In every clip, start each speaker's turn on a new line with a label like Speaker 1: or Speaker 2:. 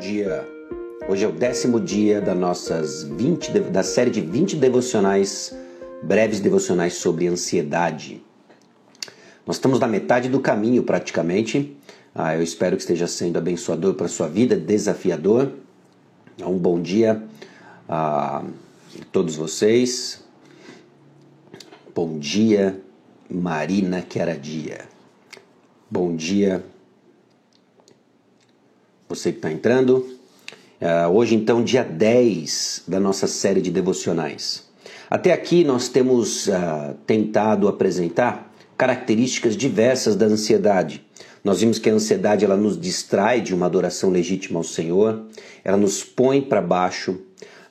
Speaker 1: dia. Hoje é o décimo dia das nossas 20, da série de 20 devocionais, breves devocionais sobre ansiedade. Nós estamos na metade do caminho praticamente. Ah, eu espero que esteja sendo abençoador para a sua vida, desafiador. Um bom dia a todos vocês. Bom dia, Marina Queradia. Bom dia, você que está entrando. Uh, hoje, então, dia 10 da nossa série de devocionais. Até aqui, nós temos uh, tentado apresentar características diversas da ansiedade. Nós vimos que a ansiedade ela nos distrai de uma adoração legítima ao Senhor, ela nos põe para baixo.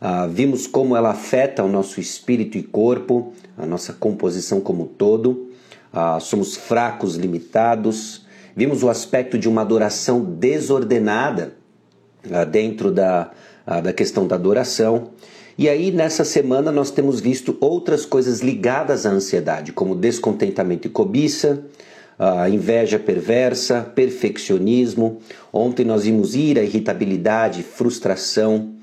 Speaker 1: Uh, vimos como ela afeta o nosso espírito e corpo, a nossa composição como um todo. Uh, somos fracos, limitados, Vimos o aspecto de uma adoração desordenada uh, dentro da, uh, da questão da adoração. E aí, nessa semana, nós temos visto outras coisas ligadas à ansiedade, como descontentamento e cobiça, uh, inveja perversa, perfeccionismo. Ontem nós vimos ira, irritabilidade, frustração.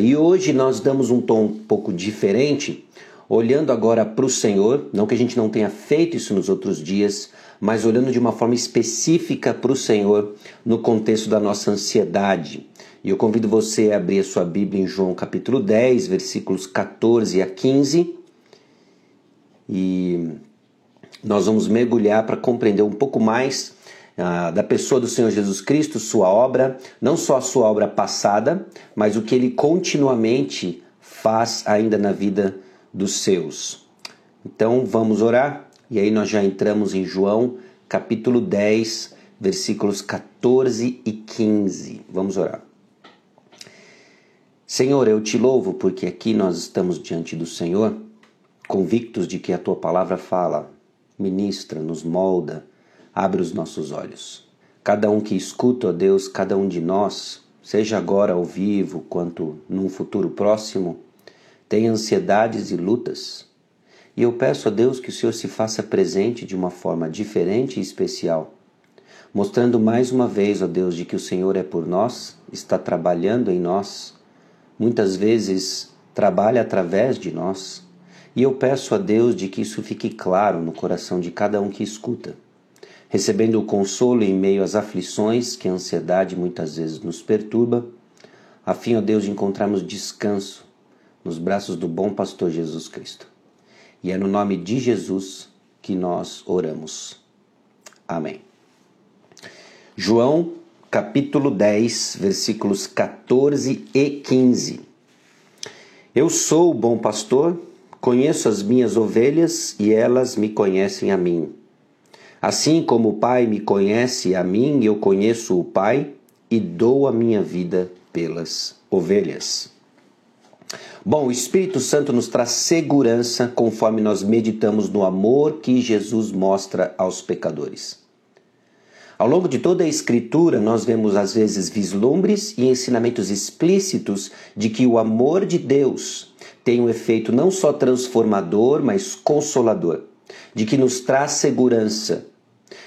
Speaker 1: e hoje nós damos um tom um pouco diferente, olhando agora para o Senhor, não que a gente não tenha feito isso nos outros dias, mas olhando de uma forma específica para o Senhor no contexto da nossa ansiedade. E eu convido você a abrir a sua Bíblia em João capítulo 10, versículos 14 a 15. E nós vamos mergulhar para compreender um pouco mais ah, da pessoa do Senhor Jesus Cristo, sua obra, não só a sua obra passada, mas o que ele continuamente faz ainda na vida dos seus. Então vamos orar. E aí nós já entramos em João, capítulo 10, versículos 14 e 15. Vamos orar. Senhor, eu te louvo porque aqui nós estamos diante do Senhor, convictos de que a tua palavra fala, ministra, nos molda, abre os nossos olhos. Cada um que escuta, ó Deus, cada um de nós, seja agora ao vivo quanto num futuro próximo, tem ansiedades e lutas e eu peço a Deus que o Senhor se faça presente de uma forma diferente e especial, mostrando mais uma vez, ó Deus, de que o Senhor é por nós, está trabalhando em nós, muitas vezes trabalha através de nós. E eu peço a Deus de que isso fique claro no coração de cada um que escuta, recebendo o consolo em meio às aflições que a ansiedade muitas vezes nos perturba, a fim, ó Deus, de encontrarmos descanso nos braços do bom pastor Jesus Cristo. E é no nome de Jesus que nós oramos. Amém. João capítulo 10, versículos 14 e 15. Eu sou o bom pastor, conheço as minhas ovelhas e elas me conhecem a mim. Assim como o Pai me conhece a mim, eu conheço o Pai e dou a minha vida pelas ovelhas. Bom, o Espírito Santo nos traz segurança conforme nós meditamos no amor que Jesus mostra aos pecadores. Ao longo de toda a Escritura, nós vemos às vezes vislumbres e ensinamentos explícitos de que o amor de Deus tem um efeito não só transformador, mas consolador, de que nos traz segurança,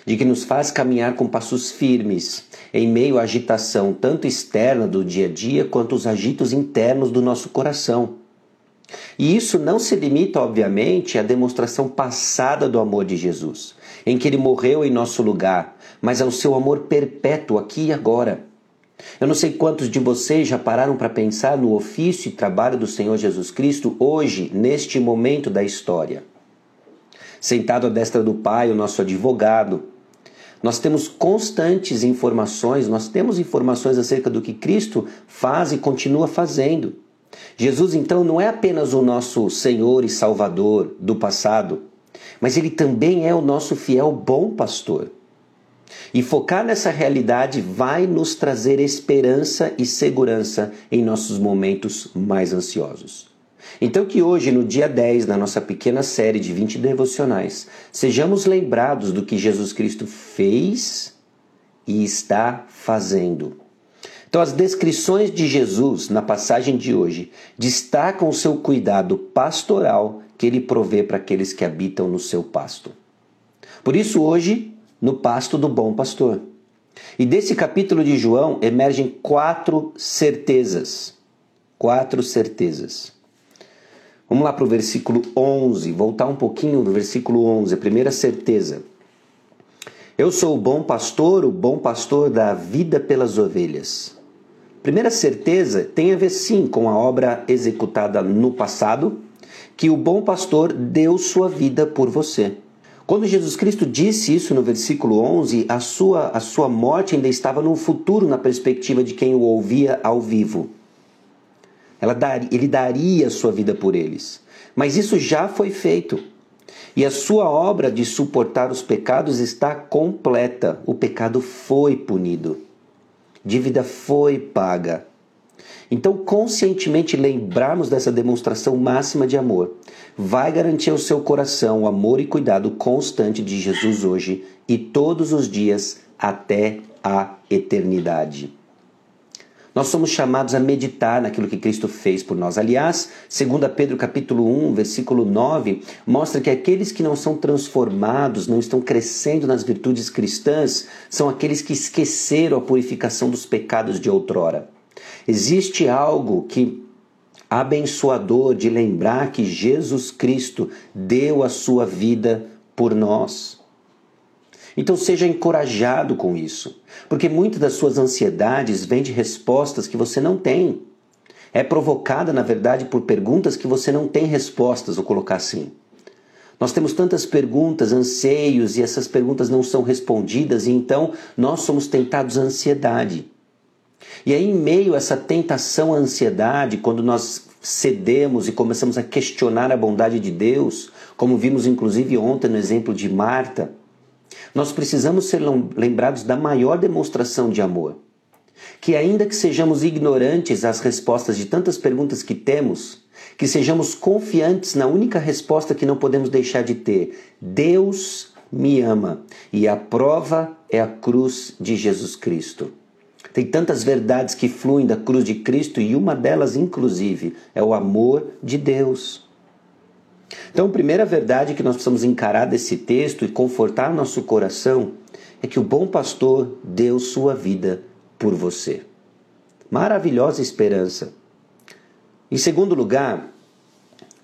Speaker 1: de que nos faz caminhar com passos firmes em meio à agitação tanto externa do dia a dia quanto os agitos internos do nosso coração. E isso não se limita, obviamente, à demonstração passada do amor de Jesus, em que ele morreu em nosso lugar, mas ao seu amor perpétuo aqui e agora. Eu não sei quantos de vocês já pararam para pensar no ofício e trabalho do Senhor Jesus Cristo hoje, neste momento da história. Sentado à destra do Pai, o nosso advogado, nós temos constantes informações, nós temos informações acerca do que Cristo faz e continua fazendo. Jesus, então, não é apenas o nosso Senhor e Salvador do passado, mas ele também é o nosso fiel bom pastor. E focar nessa realidade vai nos trazer esperança e segurança em nossos momentos mais ansiosos. Então, que hoje, no dia 10, na nossa pequena série de 20 devocionais, sejamos lembrados do que Jesus Cristo fez e está fazendo. Então, as descrições de Jesus na passagem de hoje destacam o seu cuidado pastoral que ele provê para aqueles que habitam no seu pasto. Por isso, hoje, no pasto do bom pastor. E desse capítulo de João emergem quatro certezas. Quatro certezas. Vamos lá para o versículo 11, voltar um pouquinho no versículo 11, a primeira certeza. Eu sou o bom pastor, o bom pastor da vida pelas ovelhas. Primeira certeza tem a ver sim com a obra executada no passado, que o bom pastor deu sua vida por você. Quando Jesus Cristo disse isso no versículo 11, a sua, a sua morte ainda estava no futuro, na perspectiva de quem o ouvia ao vivo. Dar, ele daria sua vida por eles. Mas isso já foi feito. E a sua obra de suportar os pecados está completa. O pecado foi punido. Dívida foi paga. Então, conscientemente lembrarmos dessa demonstração máxima de amor vai garantir ao seu coração o amor e cuidado constante de Jesus hoje e todos os dias até a eternidade. Nós somos chamados a meditar naquilo que Cristo fez por nós. Aliás, 2 Pedro capítulo 1, versículo 9, mostra que aqueles que não são transformados, não estão crescendo nas virtudes cristãs, são aqueles que esqueceram a purificação dos pecados de outrora. Existe algo que abençoador de lembrar que Jesus Cristo deu a sua vida por nós. Então seja encorajado com isso, porque muitas das suas ansiedades vêm de respostas que você não tem. É provocada, na verdade, por perguntas que você não tem respostas, vou colocar assim. Nós temos tantas perguntas, anseios, e essas perguntas não são respondidas, e então nós somos tentados à ansiedade. E aí, em meio a essa tentação à ansiedade, quando nós cedemos e começamos a questionar a bondade de Deus, como vimos inclusive ontem no exemplo de Marta, nós precisamos ser lembrados da maior demonstração de amor. Que, ainda que sejamos ignorantes às respostas de tantas perguntas que temos, que sejamos confiantes na única resposta que não podemos deixar de ter: Deus me ama. E a prova é a cruz de Jesus Cristo. Tem tantas verdades que fluem da cruz de Cristo e uma delas, inclusive, é o amor de Deus. Então, a primeira verdade que nós precisamos encarar desse texto e confortar nosso coração é que o bom pastor deu sua vida por você. Maravilhosa esperança. Em segundo lugar,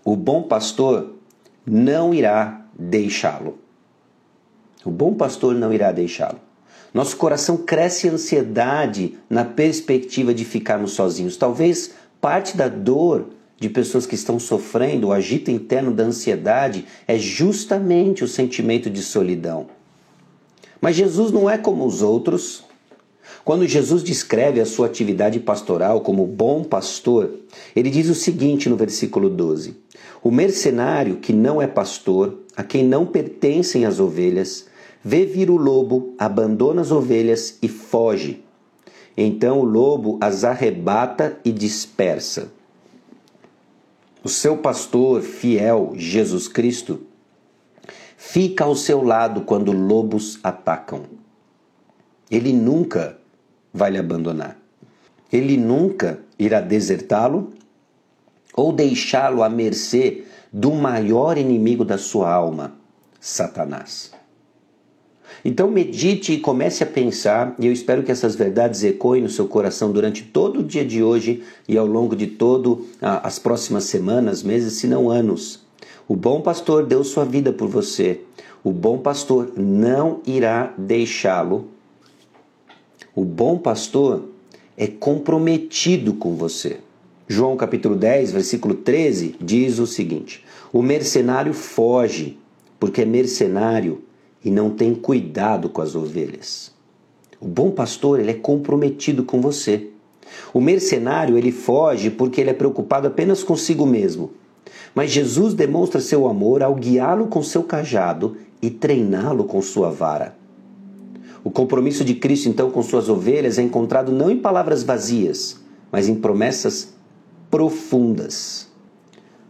Speaker 1: o bom pastor não irá deixá-lo. O bom pastor não irá deixá-lo. Nosso coração cresce ansiedade na perspectiva de ficarmos sozinhos. Talvez parte da dor de pessoas que estão sofrendo, o agito interno da ansiedade, é justamente o sentimento de solidão. Mas Jesus não é como os outros. Quando Jesus descreve a sua atividade pastoral como bom pastor, ele diz o seguinte no versículo 12: O mercenário que não é pastor, a quem não pertencem as ovelhas, vê vir o lobo, abandona as ovelhas e foge. Então o lobo as arrebata e dispersa. O seu pastor fiel, Jesus Cristo, fica ao seu lado quando lobos atacam. Ele nunca vai lhe abandonar. Ele nunca irá desertá-lo ou deixá-lo à mercê do maior inimigo da sua alma, Satanás. Então medite e comece a pensar, e eu espero que essas verdades ecoem no seu coração durante todo o dia de hoje e ao longo de todo ah, as próximas semanas, meses, se não anos. O bom pastor deu sua vida por você. O bom pastor não irá deixá-lo. O bom pastor é comprometido com você. João capítulo 10, versículo 13 diz o seguinte: O mercenário foge, porque é mercenário e não tem cuidado com as ovelhas. O bom pastor, ele é comprometido com você. O mercenário, ele foge porque ele é preocupado apenas consigo mesmo. Mas Jesus demonstra seu amor ao guiá-lo com seu cajado e treiná-lo com sua vara. O compromisso de Cristo, então, com suas ovelhas é encontrado não em palavras vazias, mas em promessas profundas.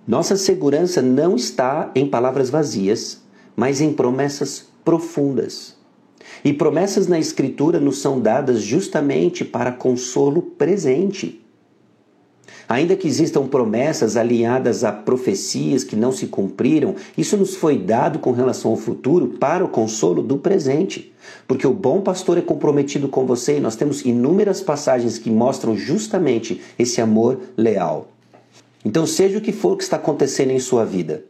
Speaker 1: Nossa segurança não está em palavras vazias, mas em promessas profundas. E promessas na Escritura nos são dadas justamente para consolo presente. Ainda que existam promessas alinhadas a profecias que não se cumpriram, isso nos foi dado com relação ao futuro para o consolo do presente. Porque o bom pastor é comprometido com você e nós temos inúmeras passagens que mostram justamente esse amor leal. Então, seja o que for que está acontecendo em sua vida,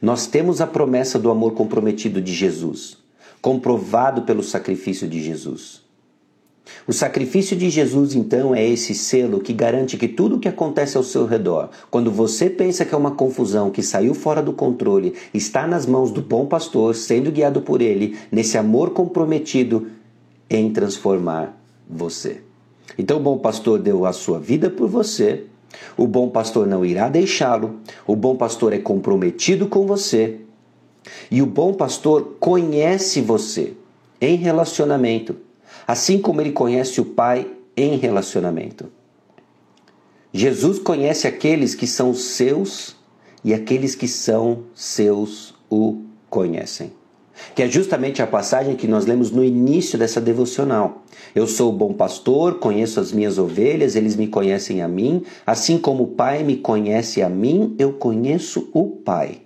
Speaker 1: nós temos a promessa do amor comprometido de Jesus, comprovado pelo sacrifício de Jesus. O sacrifício de Jesus, então, é esse selo que garante que tudo o que acontece ao seu redor, quando você pensa que é uma confusão que saiu fora do controle, está nas mãos do bom pastor, sendo guiado por ele, nesse amor comprometido em transformar você. Então, o bom pastor deu a sua vida por você. O bom pastor não irá deixá-lo. O bom pastor é comprometido com você. E o bom pastor conhece você em relacionamento assim como ele conhece o Pai em relacionamento. Jesus conhece aqueles que são seus e aqueles que são seus o conhecem. Que é justamente a passagem que nós lemos no início dessa devocional. Eu sou o bom pastor, conheço as minhas ovelhas, eles me conhecem a mim, assim como o Pai me conhece a mim, eu conheço o Pai.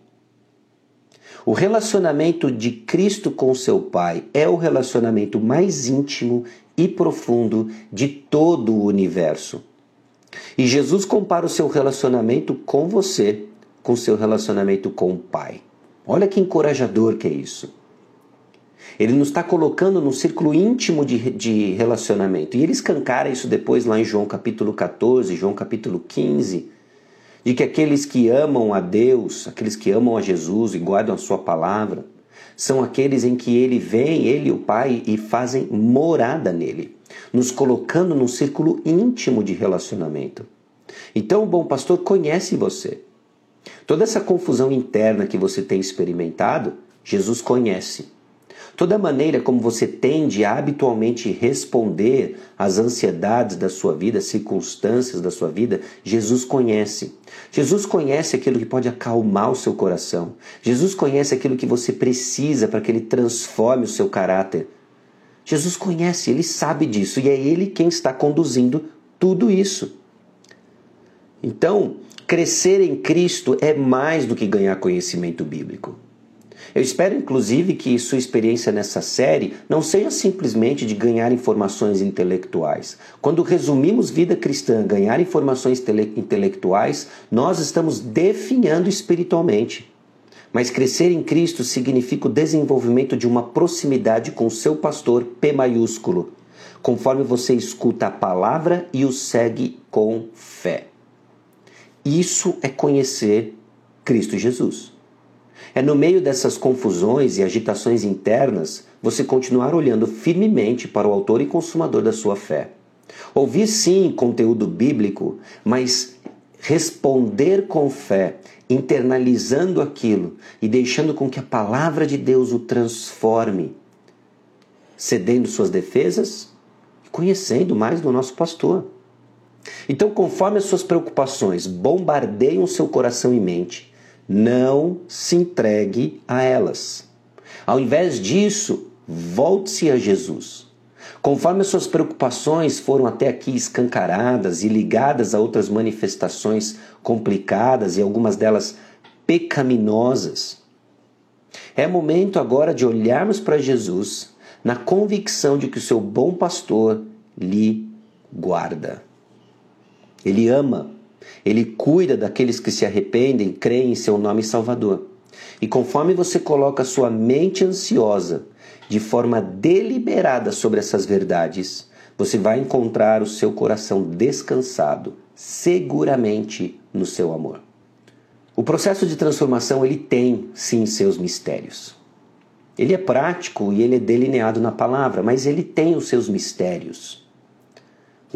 Speaker 1: O relacionamento de Cristo com seu Pai é o relacionamento mais íntimo e profundo de todo o universo. E Jesus compara o seu relacionamento com você com seu relacionamento com o Pai. Olha que encorajador que é isso. Ele nos está colocando num círculo íntimo de, de relacionamento. E ele escancara isso depois lá em João capítulo 14, João capítulo 15 de que aqueles que amam a Deus, aqueles que amam a Jesus e guardam a sua palavra, são aqueles em que ele vem, ele o Pai, e fazem morada nele, nos colocando num círculo íntimo de relacionamento. Então o bom pastor conhece você. Toda essa confusão interna que você tem experimentado, Jesus conhece. Toda maneira como você tende a habitualmente responder às ansiedades da sua vida, circunstâncias da sua vida, Jesus conhece. Jesus conhece aquilo que pode acalmar o seu coração. Jesus conhece aquilo que você precisa para que ele transforme o seu caráter. Jesus conhece, ele sabe disso e é ele quem está conduzindo tudo isso. Então, crescer em Cristo é mais do que ganhar conhecimento bíblico. Eu espero, inclusive, que sua experiência nessa série não seja simplesmente de ganhar informações intelectuais. Quando resumimos vida cristã, ganhar informações intelectuais, nós estamos definhando espiritualmente. Mas crescer em Cristo significa o desenvolvimento de uma proximidade com seu pastor P maiúsculo, conforme você escuta a palavra e o segue com fé. Isso é conhecer Cristo Jesus. É no meio dessas confusões e agitações internas você continuar olhando firmemente para o autor e consumador da sua fé. Ouvir sim conteúdo bíblico, mas responder com fé, internalizando aquilo e deixando com que a palavra de Deus o transforme, cedendo suas defesas e conhecendo mais do nosso pastor. Então, conforme as suas preocupações bombardeiam seu coração e mente, não se entregue a elas. Ao invés disso, volte-se a Jesus. Conforme as suas preocupações foram até aqui escancaradas e ligadas a outras manifestações complicadas e algumas delas pecaminosas, é momento agora de olharmos para Jesus na convicção de que o seu bom pastor lhe guarda. Ele ama ele cuida daqueles que se arrependem, creem em seu nome Salvador. E conforme você coloca sua mente ansiosa de forma deliberada sobre essas verdades, você vai encontrar o seu coração descansado, seguramente no seu amor. O processo de transformação ele tem sim seus mistérios. Ele é prático e ele é delineado na palavra, mas ele tem os seus mistérios.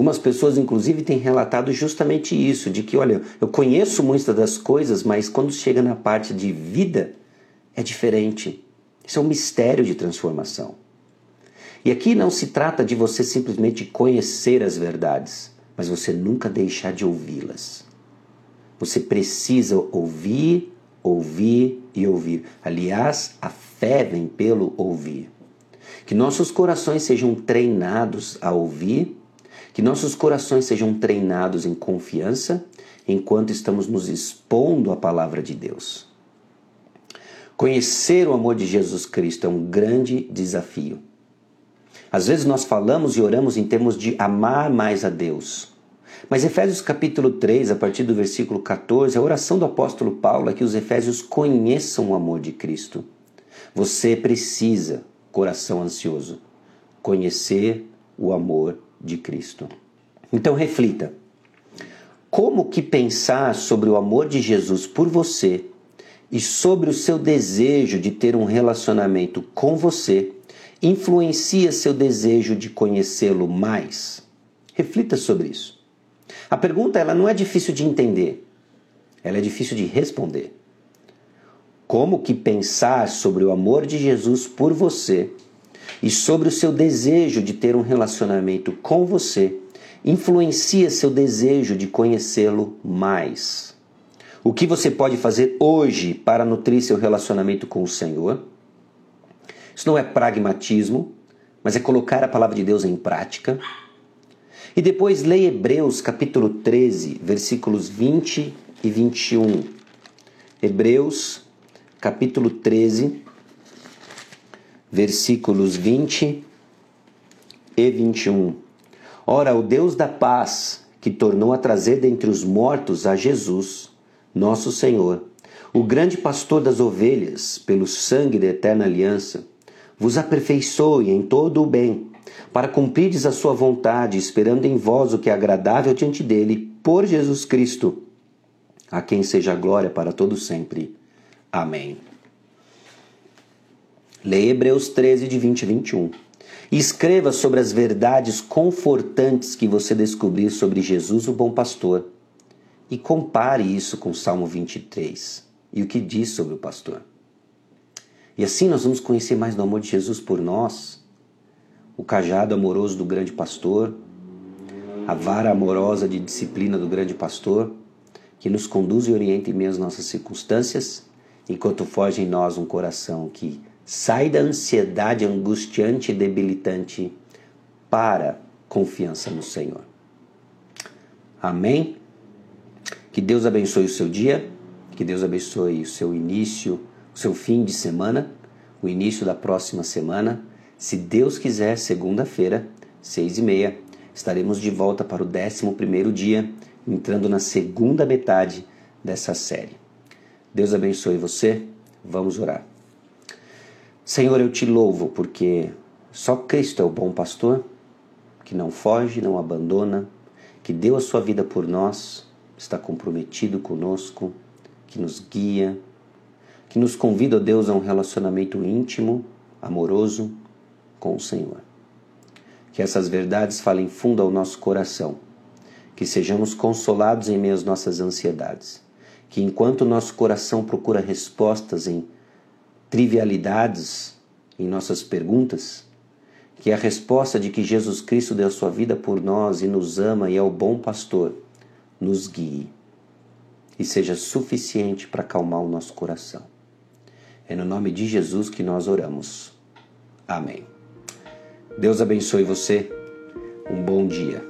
Speaker 1: Algumas pessoas, inclusive, têm relatado justamente isso: de que, olha, eu conheço muitas das coisas, mas quando chega na parte de vida, é diferente. Isso é um mistério de transformação. E aqui não se trata de você simplesmente conhecer as verdades, mas você nunca deixar de ouvi-las. Você precisa ouvir, ouvir e ouvir. Aliás, a fé vem pelo ouvir. Que nossos corações sejam treinados a ouvir Que nossos corações sejam treinados em confiança enquanto estamos nos expondo à palavra de Deus. Conhecer o amor de Jesus Cristo é um grande desafio. Às vezes nós falamos e oramos em termos de amar mais a Deus. Mas Efésios capítulo 3, a partir do versículo 14, a oração do apóstolo Paulo é que os efésios conheçam o amor de Cristo. Você precisa, coração ansioso, conhecer o amor de Cristo. Então reflita. Como que pensar sobre o amor de Jesus por você e sobre o seu desejo de ter um relacionamento com você influencia seu desejo de conhecê-lo mais? Reflita sobre isso. A pergunta ela não é difícil de entender, ela é difícil de responder. Como que pensar sobre o amor de Jesus por você e sobre o seu desejo de ter um relacionamento com você influencia seu desejo de conhecê-lo mais. O que você pode fazer hoje para nutrir seu relacionamento com o Senhor? Isso não é pragmatismo, mas é colocar a palavra de Deus em prática. E depois leia Hebreus capítulo 13, versículos 20 e 21. Hebreus capítulo 13, versículos 20 e 21. Ora, o Deus da paz, que tornou a trazer dentre os mortos a Jesus, nosso Senhor, o grande pastor das ovelhas, pelo sangue da eterna aliança, vos aperfeiçoe em todo o bem, para cumprirdes a sua vontade, esperando em vós o que é agradável diante dele, por Jesus Cristo, a quem seja glória para todo sempre. Amém. Leia Hebreus 13, de 20 e 21. E escreva sobre as verdades confortantes que você descobrir sobre Jesus, o bom pastor. E compare isso com Salmo 23 e o que diz sobre o pastor. E assim nós vamos conhecer mais do amor de Jesus por nós, o cajado amoroso do grande pastor, a vara amorosa de disciplina do grande pastor, que nos conduz e orienta em meio às nossas circunstâncias, enquanto foge em nós um coração que sai da ansiedade angustiante e debilitante para confiança no Senhor. Amém? Que Deus abençoe o seu dia, que Deus abençoe o seu início, o seu fim de semana, o início da próxima semana. Se Deus quiser, segunda-feira, seis e meia, estaremos de volta para o décimo primeiro dia, entrando na segunda metade dessa série. Deus abençoe você. Vamos orar. Senhor, eu te louvo porque só Cristo é o bom pastor, que não foge, não abandona, que deu a sua vida por nós, está comprometido conosco, que nos guia, que nos convida, ó Deus, a um relacionamento íntimo, amoroso com o Senhor. Que essas verdades falem fundo ao nosso coração, que sejamos consolados em meio às nossas ansiedades, que enquanto nosso coração procura respostas em trivialidades em nossas perguntas, que a resposta de que Jesus Cristo deu sua vida por nós e nos ama e é o bom pastor, nos guie e seja suficiente para acalmar o nosso coração. É no nome de Jesus que nós oramos. Amém. Deus abençoe você. Um bom dia.